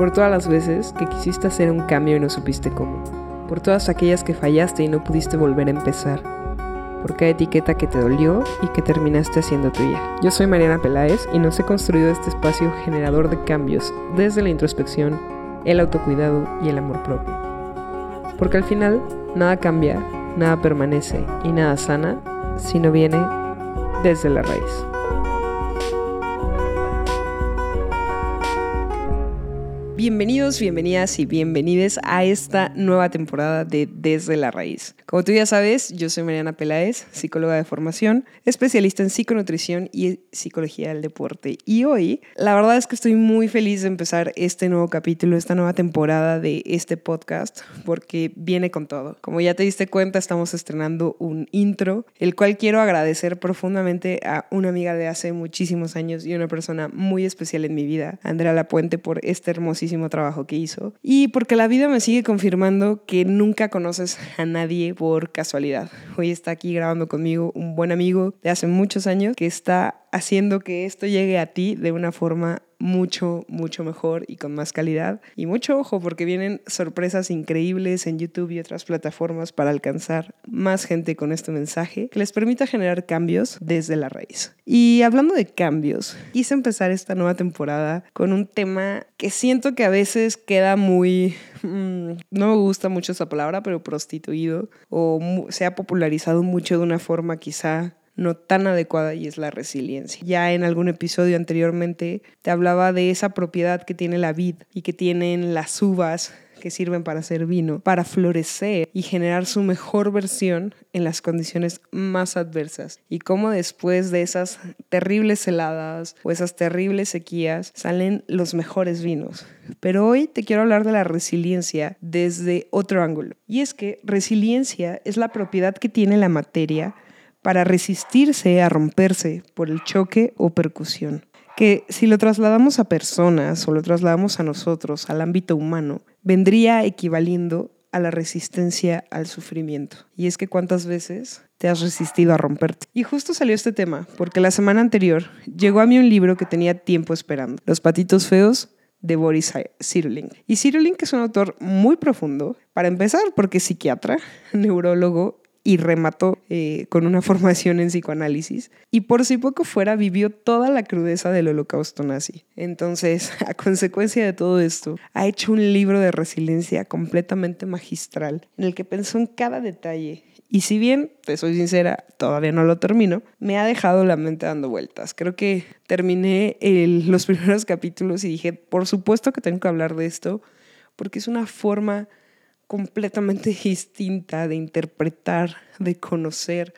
por todas las veces que quisiste hacer un cambio y no supiste cómo, por todas aquellas que fallaste y no pudiste volver a empezar, por cada etiqueta que te dolió y que terminaste haciendo tuya. Yo soy Mariana Peláez y nos he construido este espacio generador de cambios desde la introspección, el autocuidado y el amor propio. Porque al final, nada cambia, nada permanece y nada sana si no viene desde la raíz. Bienvenidos, bienvenidas y bienvenides a esta nueva temporada de Desde la Raíz. Como tú ya sabes, yo soy Mariana Peláez, psicóloga de formación, especialista en psiconutrición y psicología del deporte. Y hoy, la verdad es que estoy muy feliz de empezar este nuevo capítulo, esta nueva temporada de este podcast, porque viene con todo. Como ya te diste cuenta, estamos estrenando un intro, el cual quiero agradecer profundamente a una amiga de hace muchísimos años y una persona muy especial en mi vida, Andrea Lapuente, por este hermosísimo trabajo que hizo. Y porque la vida me sigue confirmando que nunca conoces a nadie por casualidad. Hoy está aquí grabando conmigo un buen amigo de hace muchos años que está haciendo que esto llegue a ti de una forma mucho, mucho mejor y con más calidad. Y mucho ojo porque vienen sorpresas increíbles en YouTube y otras plataformas para alcanzar más gente con este mensaje que les permita generar cambios desde la raíz. Y hablando de cambios, quise empezar esta nueva temporada con un tema que siento que a veces queda muy mm, no me gusta mucho esa palabra, pero prostituido o se ha popularizado mucho de una forma quizá no tan adecuada y es la resiliencia. Ya en algún episodio anteriormente te hablaba de esa propiedad que tiene la vid y que tienen las uvas que sirven para hacer vino, para florecer y generar su mejor versión en las condiciones más adversas. Y cómo después de esas terribles heladas o esas terribles sequías salen los mejores vinos. Pero hoy te quiero hablar de la resiliencia desde otro ángulo. Y es que resiliencia es la propiedad que tiene la materia para resistirse a romperse por el choque o percusión. Que si lo trasladamos a personas o lo trasladamos a nosotros, al ámbito humano, vendría equivaliendo a la resistencia al sufrimiento. Y es que cuántas veces te has resistido a romperte. Y justo salió este tema, porque la semana anterior llegó a mí un libro que tenía tiempo esperando, Los patitos feos de Boris Cyrulnik. Y Cyrulnik es un autor muy profundo, para empezar, porque es psiquiatra, neurólogo y remató eh, con una formación en psicoanálisis. Y por si poco fuera, vivió toda la crudeza del holocausto nazi. Entonces, a consecuencia de todo esto, ha hecho un libro de resiliencia completamente magistral, en el que pensó en cada detalle. Y si bien, te soy sincera, todavía no lo termino, me ha dejado la mente dando vueltas. Creo que terminé los primeros capítulos y dije, por supuesto que tengo que hablar de esto, porque es una forma completamente distinta de interpretar, de conocer,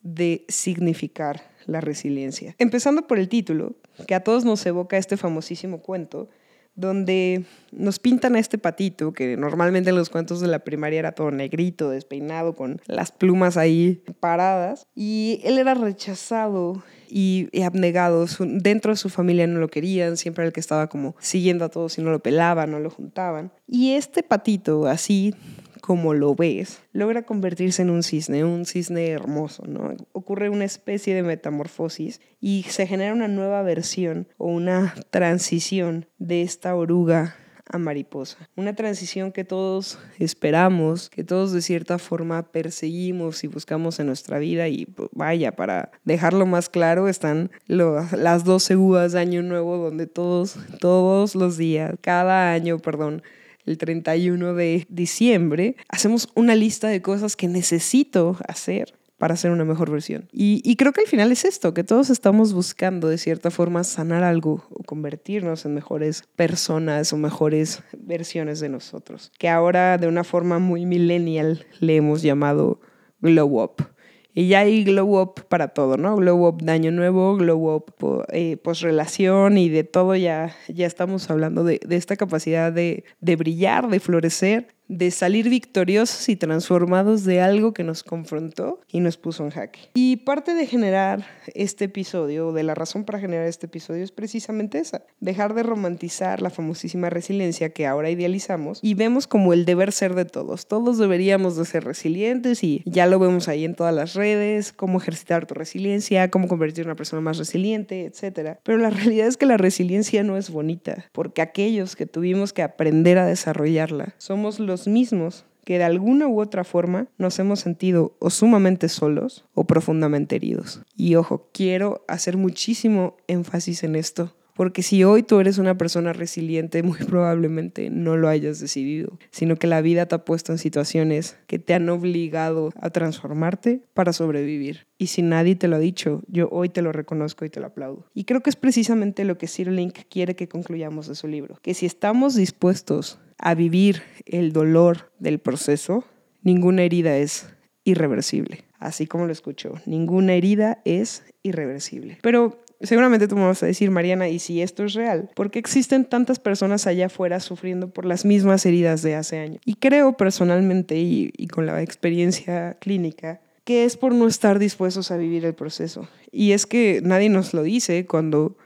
de significar la resiliencia. Empezando por el título, que a todos nos evoca este famosísimo cuento, donde nos pintan a este patito, que normalmente en los cuentos de la primaria era todo negrito, despeinado, con las plumas ahí paradas, y él era rechazado y, abnegado. dentro de su familia no lo querían, siempre el que estaba como siguiendo a todos y no lo pelaban, no lo juntaban. Y este patito, así como lo ves, logra convertirse en un cisne, un cisne hermoso, ¿no? Ocurre una especie de metamorfosis y se genera una nueva versión o una transición de esta oruga a mariposa. Una transición que todos esperamos, que todos de cierta forma perseguimos y buscamos en nuestra vida y pues, vaya, para dejarlo más claro, están las 12 uvas de Año Nuevo donde todos, todos los días, cada año, perdón, el 31 de diciembre, hacemos una lista de cosas que necesito hacer para hacer una mejor versión. Y, creo que al final es esto, que todos estamos buscando de cierta forma sanar algo o convertirnos en mejores personas o mejores versiones de nosotros, que ahora de una forma muy millennial le hemos llamado glow up. Y ya hay glow up para todo, ¿no? Glow up de año nuevo, glow up eh, relación y de todo ya, ya estamos hablando de, esta capacidad de, de, brillar, de florecer de salir victoriosos y transformados de algo que nos confrontó y nos puso en jaque. Y parte de generar este episodio, o de la razón para generar este episodio, es precisamente esa, dejar de romantizar la famosísima resiliencia que ahora idealizamos y vemos como el deber ser de todos. Todos deberíamos de ser resilientes y ya lo vemos ahí en todas las redes, cómo ejercitar tu resiliencia, cómo convertirte en una persona más resiliente, etc. Pero la realidad es que la resiliencia no es bonita, porque aquellos que tuvimos que aprender a desarrollarla somos los mismos que de alguna u otra forma nos hemos sentido o sumamente solos o profundamente heridos. Y ojo, quiero hacer muchísimo énfasis en esto, porque si hoy tú eres una persona resiliente, muy probablemente no lo hayas decidido, sino que la vida te ha puesto en situaciones que te han obligado a transformarte para sobrevivir. Y si nadie te lo ha dicho, yo hoy te lo reconozco y te lo aplaudo. Y creo que es precisamente lo que Sir Link quiere que concluyamos de su libro, que si estamos dispuestos a vivir el dolor del proceso, ninguna herida es irreversible. Así como lo escucho, ninguna herida es irreversible. Pero seguramente tú me vas a decir, Mariana, ¿y si esto es real? ¿Por qué existen tantas personas allá afuera sufriendo por las mismas heridas de hace años? Y creo personalmente y, y con la experiencia clínica que es por no estar dispuestos a vivir el proceso. Y es que nadie nos lo dice cuando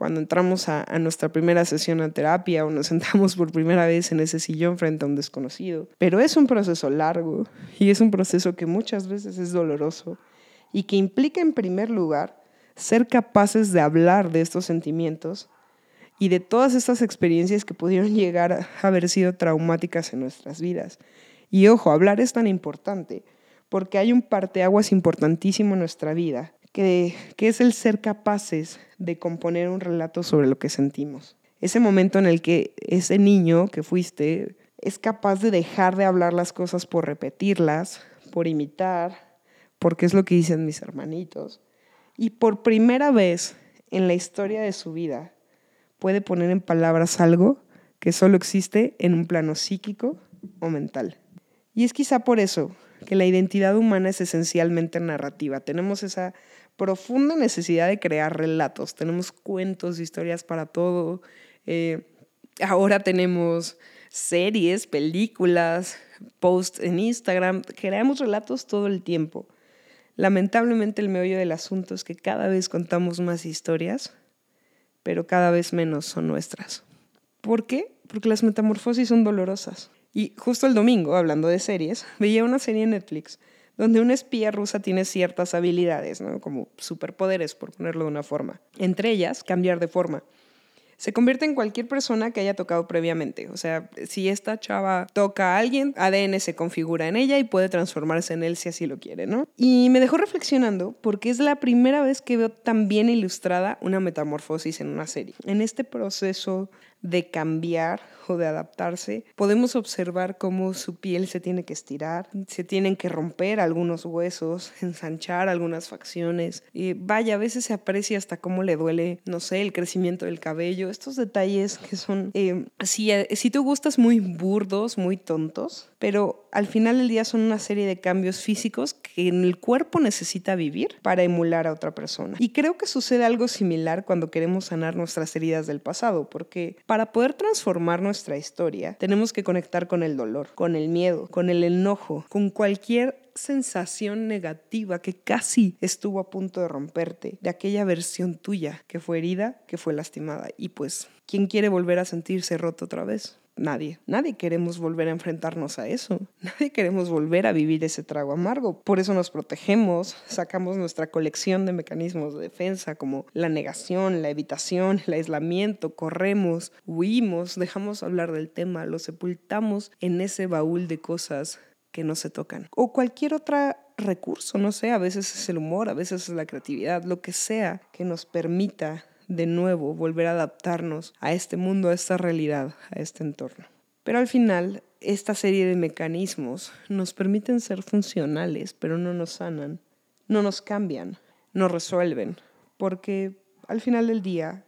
cuando entramos a, nuestra primera sesión de terapia o nos sentamos por primera vez en ese sillón frente a un desconocido. Pero es un proceso largo y es un proceso que muchas veces es doloroso y que implica en primer lugar ser capaces de hablar de estos sentimientos y de todas estas experiencias que pudieron llegar a haber sido traumáticas en nuestras vidas. Y ojo, hablar es tan importante porque hay un parteaguas importantísimo en nuestra vida que, es el ser capaces de componer un relato sobre lo que sentimos. Ese momento en el que ese niño que fuiste es capaz de dejar de hablar las cosas por repetirlas, por imitar, porque es lo que dicen mis hermanitos. Y por primera vez en la historia de su vida puede poner en palabras algo que solo existe en un plano psíquico o mental. Y es quizá por eso que la identidad humana es esencialmente narrativa. Tenemos esa profunda necesidad de crear relatos. Tenemos cuentos, historias para todo. Eh, ahora tenemos series, películas, posts en Instagram. Creamos relatos todo el tiempo. Lamentablemente el meollo del asunto es que cada vez contamos más historias, pero cada vez menos son nuestras. ¿Por qué? Porque las metamorfosis son dolorosas. Y justo el domingo, hablando de series, veía una serie en Netflix donde una espía rusa tiene ciertas habilidades, ¿no? como superpoderes, por ponerlo de una forma. Entre ellas, cambiar de forma. Se convierte en cualquier persona que haya tocado previamente. O sea, si esta chava toca a alguien, ADN se configura en ella y puede transformarse en él si así lo quiere, ¿no? Y me dejó reflexionando porque es la primera vez que veo tan bien ilustrada una metamorfosis en una serie. En este proceso de cambiar o de adaptarse, podemos observar cómo su piel se tiene que estirar, se tienen que romper algunos huesos, ensanchar algunas facciones. Y vaya, a veces se aprecia hasta cómo le duele, no sé, el crecimiento del cabello, estos detalles que son, eh, si, si tú gustas, muy burdos, muy tontos, pero al final del día son una serie de cambios físicos que el cuerpo necesita vivir para emular a otra persona. Y creo que sucede algo similar cuando queremos sanar nuestras heridas del pasado, porque para poder transformar nuestra historia tenemos que conectar con el dolor, con el miedo, con el enojo, con cualquier sensación negativa que casi estuvo a punto de romperte, de aquella versión tuya que fue herida, que fue lastimada. Y pues, ¿quién quiere volver a sentirse roto otra vez? Nadie. Nadie queremos volver a enfrentarnos a eso. Nadie queremos volver a vivir ese trago amargo. Por eso nos protegemos, sacamos nuestra colección de mecanismos de defensa como la negación, la evitación, el aislamiento, corremos, huimos, dejamos hablar del tema, lo sepultamos en ese baúl de cosas que no se tocan. O cualquier otro recurso, no sé, a veces es el humor, a veces es la creatividad, lo que sea que nos permita de nuevo volver a adaptarnos a este mundo, a esta realidad, a este entorno. Pero al final, esta serie de mecanismos nos permiten ser funcionales, pero no nos sanan, no nos cambian, no resuelven, porque al final del día,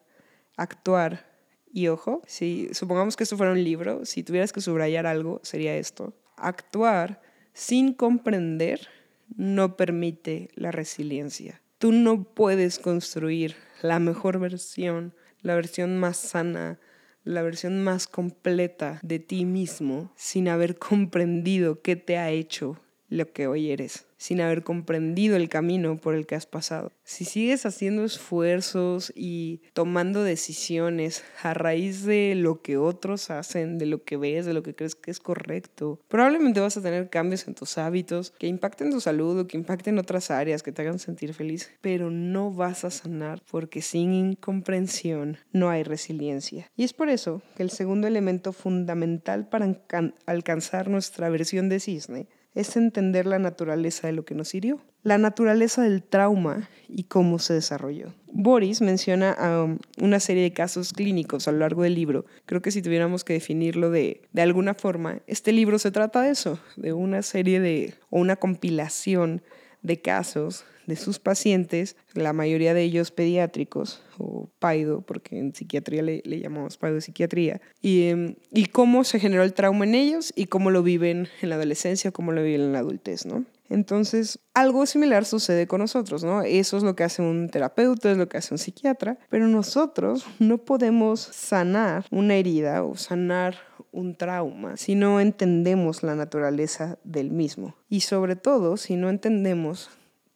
actuar, y ojo, si supongamos que esto fuera un libro, si tuvieras que subrayar algo, sería esto. Actuar sin comprender no permite la resiliencia. Tú no puedes construir la mejor versión, la versión más sana la versión más completa de ti mismo sin haber comprendido qué te ha hecho lo que hoy eres, sin haber comprendido el camino por el que has pasado. Si sigues haciendo esfuerzos y tomando decisiones a raíz de lo que otros hacen, de lo que ves, de lo que crees que es correcto, probablemente vas a tener cambios en tus hábitos que impacten tu salud o que impacten otras áreas, que te hagan sentir feliz, pero no vas a sanar porque sin incomprensión no hay resiliencia. Y es por eso que el segundo elemento fundamental para alcanzar nuestra versión de cisne es entender la naturaleza de lo que nos hirió, la naturaleza del trauma y cómo se desarrolló. Boris menciona um, una serie de casos clínicos a lo largo del libro. Creo que si tuviéramos que definirlo de, de alguna forma, este libro se trata de eso, de una serie de, o una compilación de casos de sus pacientes, la mayoría de ellos pediátricos o paido, porque en psiquiatría le, le llamamos psiquiatría y, em, y cómo se generó el trauma en ellos y cómo lo viven en la adolescencia, cómo lo viven en la adultez, ¿no? Entonces, algo similar sucede con nosotros, ¿no? Eso es lo que hace un terapeuta, es lo que hace un psiquiatra, pero nosotros no podemos sanar una herida o sanar un trauma si no entendemos la naturaleza del mismo. Y sobre todo, si no entendemos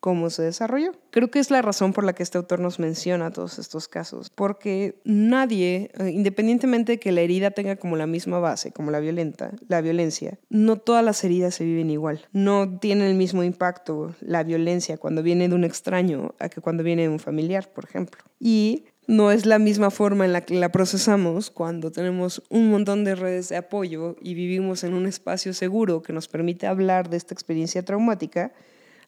cómo se desarrolló. Creo que es la razón por la que este autor nos menciona todos estos casos, porque nadie, eh, independientemente de que la herida tenga como la misma base, como la violenta, la violencia, no todas las heridas se viven igual. No tiene el mismo impacto la violencia cuando viene de un extraño a que cuando viene de un familiar, por ejemplo. Y no es la misma forma en la que la procesamos cuando tenemos un montón de redes de apoyo y vivimos en un espacio seguro que nos permite hablar de esta experiencia traumática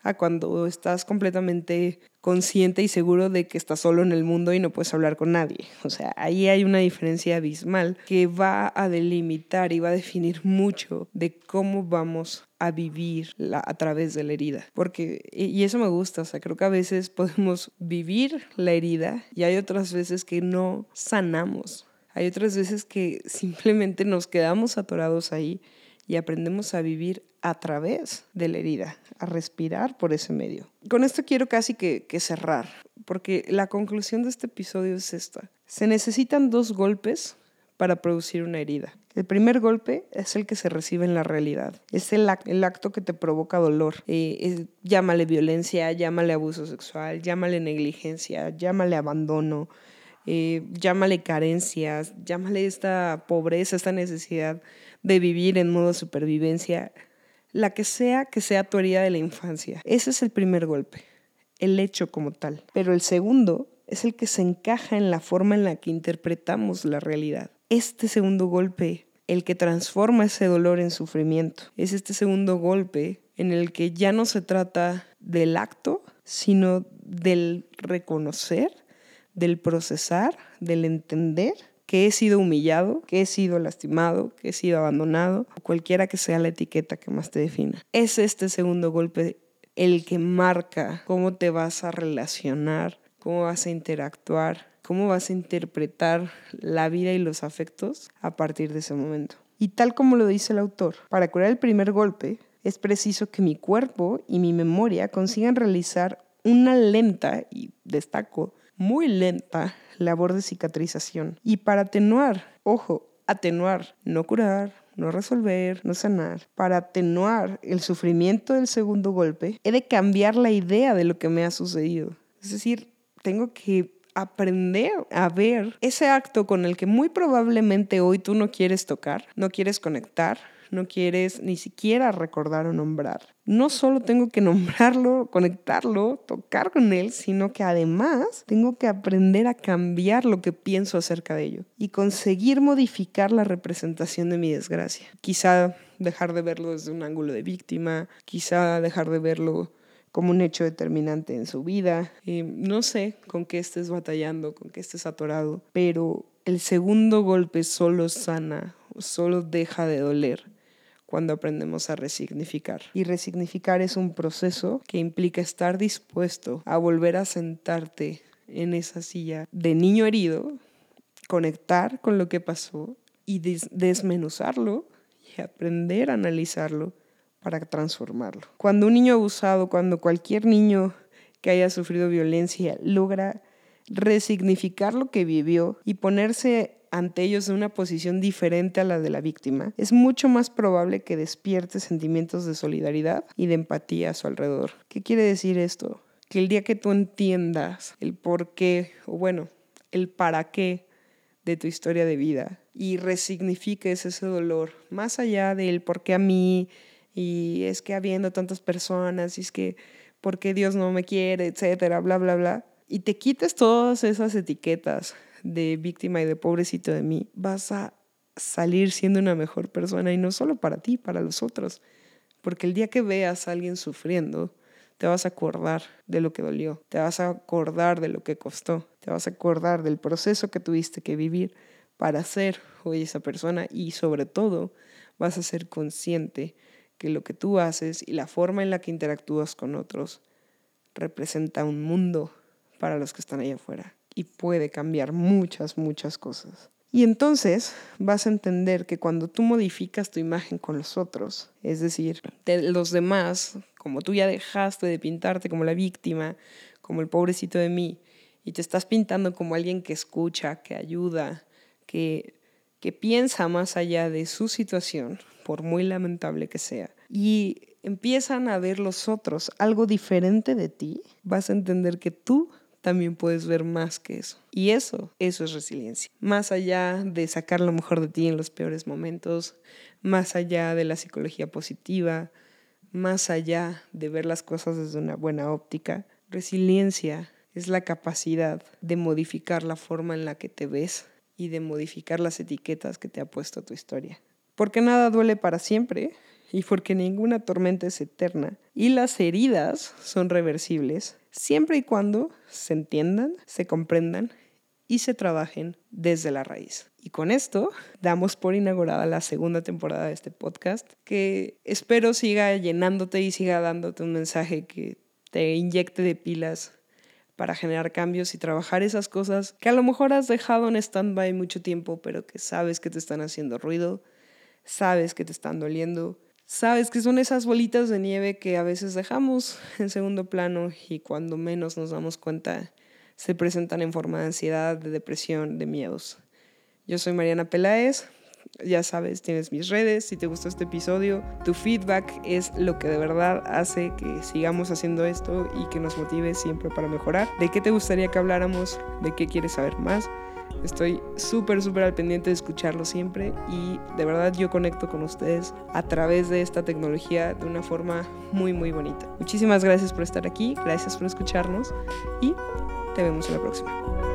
a cuando estás completamente consciente y seguro de que estás solo en el mundo y no puedes hablar con nadie. O sea, ahí hay una diferencia abismal que va a delimitar y va a definir mucho de cómo vamos a vivir a través de la herida. Porque, y eso me gusta, o sea, creo que a veces podemos vivir la herida y hay otras veces que no sanamos. Hay otras veces que simplemente nos quedamos atorados ahí y aprendemos a vivir a través de la herida, a respirar por ese medio. Con esto quiero casi que, cerrar, porque la conclusión de este episodio es esta. Se necesitan dos golpes para producir una herida. El primer golpe es el que se recibe en la realidad. Es el, acto que te provoca dolor. Eh, llámale violencia, llámale abuso sexual, llámale negligencia, llámale abandono, eh, llámale carencias, llámale esta pobreza, esta necesidad de vivir en modo supervivencia la que sea que sea tu herida de la infancia. Ese es el primer golpe, el hecho como tal. Pero el segundo es el que se encaja en la forma en la que interpretamos la realidad. Este segundo golpe, el que transforma ese dolor en sufrimiento, es este segundo golpe en el que ya no se trata del acto, sino del reconocer, del procesar, del entender que he sido humillado, que he sido lastimado, que he sido abandonado, cualquiera que sea la etiqueta que más te defina. Es este segundo golpe el que marca cómo te vas a relacionar, cómo vas a interactuar, cómo vas a interpretar la vida y los afectos a partir de ese momento. Y tal como lo dice el autor, para curar el primer golpe es preciso que mi cuerpo y mi memoria consigan realizar una lenta, y destaco, muy lenta labor de cicatrización. Y para atenuar, ojo, atenuar, no curar, no resolver, no sanar, para atenuar el sufrimiento del segundo golpe, he de cambiar la idea de lo que me ha sucedido. Es decir, tengo que aprender a ver ese acto con el que muy probablemente hoy tú no quieres tocar, no quieres conectar, no quieres ni siquiera recordar o nombrar. No solo tengo que nombrarlo, conectarlo, tocar con él, sino que además tengo que aprender a cambiar lo que pienso acerca de ello y conseguir modificar la representación de mi desgracia. Quizá dejar de verlo desde un ángulo de víctima, quizá dejar de verlo como un hecho determinante en su vida. no sé con qué estés batallando, con qué estés atorado, pero el segundo golpe solo sana, solo deja de doler cuando aprendemos a resignificar. Y resignificar es un proceso que implica estar dispuesto a volver a sentarte en esa silla de niño herido, conectar con lo que pasó y desmenuzarlo y aprender a analizarlo para transformarlo. Cuando un niño abusado, cuando cualquier niño que haya sufrido violencia logra resignificar lo que vivió y ponerse ante ellos en una posición diferente a la de la víctima, es mucho más probable que despierte sentimientos de solidaridad y de empatía a su alrededor. ¿Qué quiere decir esto? Que el día que tú entiendas el por qué, o bueno, el para qué de tu historia de vida y resignifiques ese dolor, más allá del por qué a mí, y es que habiendo tantas personas, y es que por qué Dios no me quiere, etcétera, bla, bla, bla, y te quites todas esas etiquetas de víctima y de pobrecito de mí, vas a salir siendo una mejor persona y no solo para ti, para los otros. Porque el día que veas a alguien sufriendo, te vas a acordar de lo que dolió, te vas a acordar de lo que costó, te vas a acordar del proceso que tuviste que vivir para ser hoy esa persona y sobre todo vas a ser consciente que lo que tú haces y la forma en la que interactúas con otros representa un mundo para los que están allá afuera y puede cambiar muchas, muchas cosas. Y entonces vas a entender que cuando tú modificas tu imagen con los otros, es decir, de los demás, como tú ya dejaste de pintarte como la víctima, como el pobrecito de mí, y te estás pintando como alguien que escucha, que ayuda, que, que piensa más allá de su situación, por muy lamentable que sea, y empiezan a ver los otros algo diferente de ti, vas a entender que tú también puedes ver más que eso. Y eso, eso es resiliencia. Más allá de sacar lo mejor de ti en los peores momentos, más allá de la psicología positiva, más allá de ver las cosas desde una buena óptica, resiliencia es la capacidad de modificar la forma en la que te ves y de modificar las etiquetas que te ha puesto tu historia. Porque nada duele para siempre y porque ninguna tormenta es eterna y las heridas son reversibles siempre y cuando se entiendan, se comprendan y se trabajen desde la raíz. Y con esto damos por inaugurada la segunda temporada de este podcast, que espero siga llenándote y siga dándote un mensaje que te inyecte de pilas para generar cambios y trabajar esas cosas que a lo mejor has dejado en stand-by mucho tiempo, pero que sabes que te están haciendo ruido, sabes que te están doliendo Sabes que son esas bolitas de nieve que a veces dejamos en segundo plano y cuando menos nos damos cuenta se presentan en forma de ansiedad, de depresión, de miedos. Yo soy Mariana Peláez, ya sabes, tienes mis redes, si te gustó este episodio, tu feedback es lo que de verdad hace que sigamos haciendo esto y que nos motive siempre para mejorar. ¿De qué te gustaría que habláramos? ¿De qué quieres saber más? Estoy súper, súper al pendiente de escucharlo siempre y de verdad yo conecto con ustedes a través de esta tecnología de una forma muy, muy bonita. Muchísimas gracias por estar aquí, gracias por escucharnos y te vemos en la próxima.